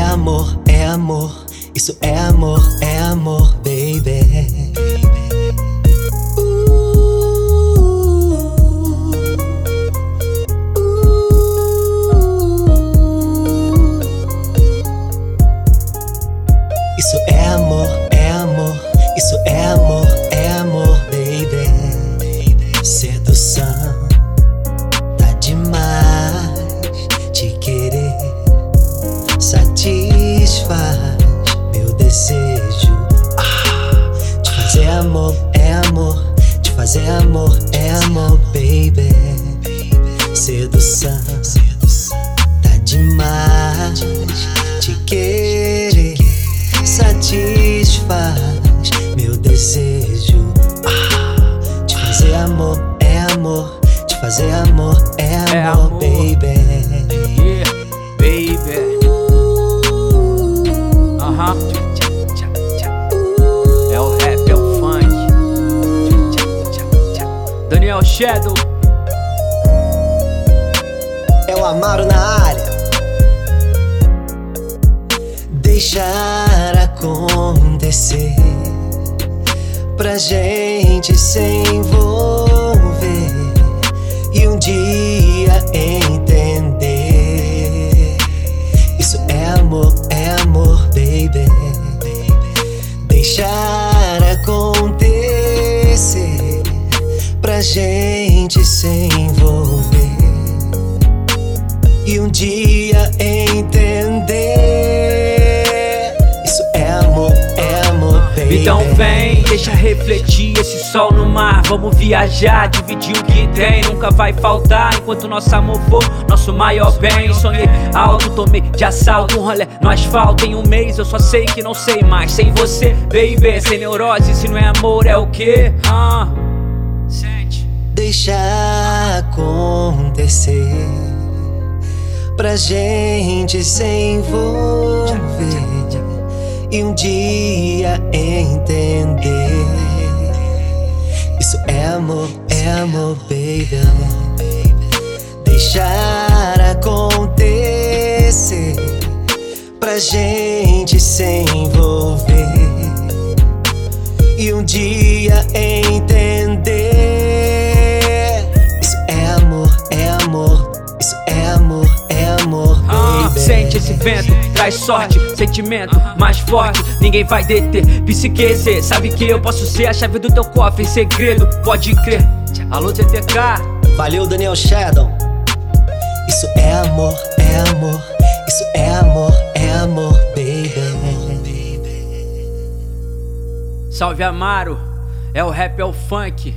amor, é amor. Isso é amor, é amor, baby. Isso é amor, é amor. Isso é é amor, satisfaz meu desejo. Ah, te fazer amor, é amor. Te fazer amor, é amor, baby. Sedução, tá demais. Te querer satisfaz meu desejo. Ah, te fazer amor, é amor. Te fazer amor, é Daniel Shadow. É o Amaro na área. Deixar acontecer pra gente se envolver gente se envolver e um dia entender. Isso é amor, é amor, baby. Então vem, deixa refletir esse sol no mar. Vamos viajar, dividir o que tem. Nunca vai faltar enquanto nosso amor for nosso maior bem. Sonhei alto, tomei de assalto. Um rolê no asfalto em um mês. Eu só sei que não sei mais. Sem você, baby, sem neurose. Se não é amor, é o quê? Ah, sente. Deixar acontecer pra gente se envolver e um dia entender. Isso é amor, é amor, baby. Deixar acontecer pra gente se envolver e um dia entender. Amor. Isso é amor, é amor, Ah, baby. sente esse vento, traz sorte, sentimento mais forte, ninguém vai deter. Psiquecer, sabe que eu posso ser a chave do teu cofre, segredo, pode crer. Alô, TTK, Valeu, Daniel Shadow. Isso é amor, é amor. Isso é amor, é amor, baby. salve Amaro, é o rap, é o funk.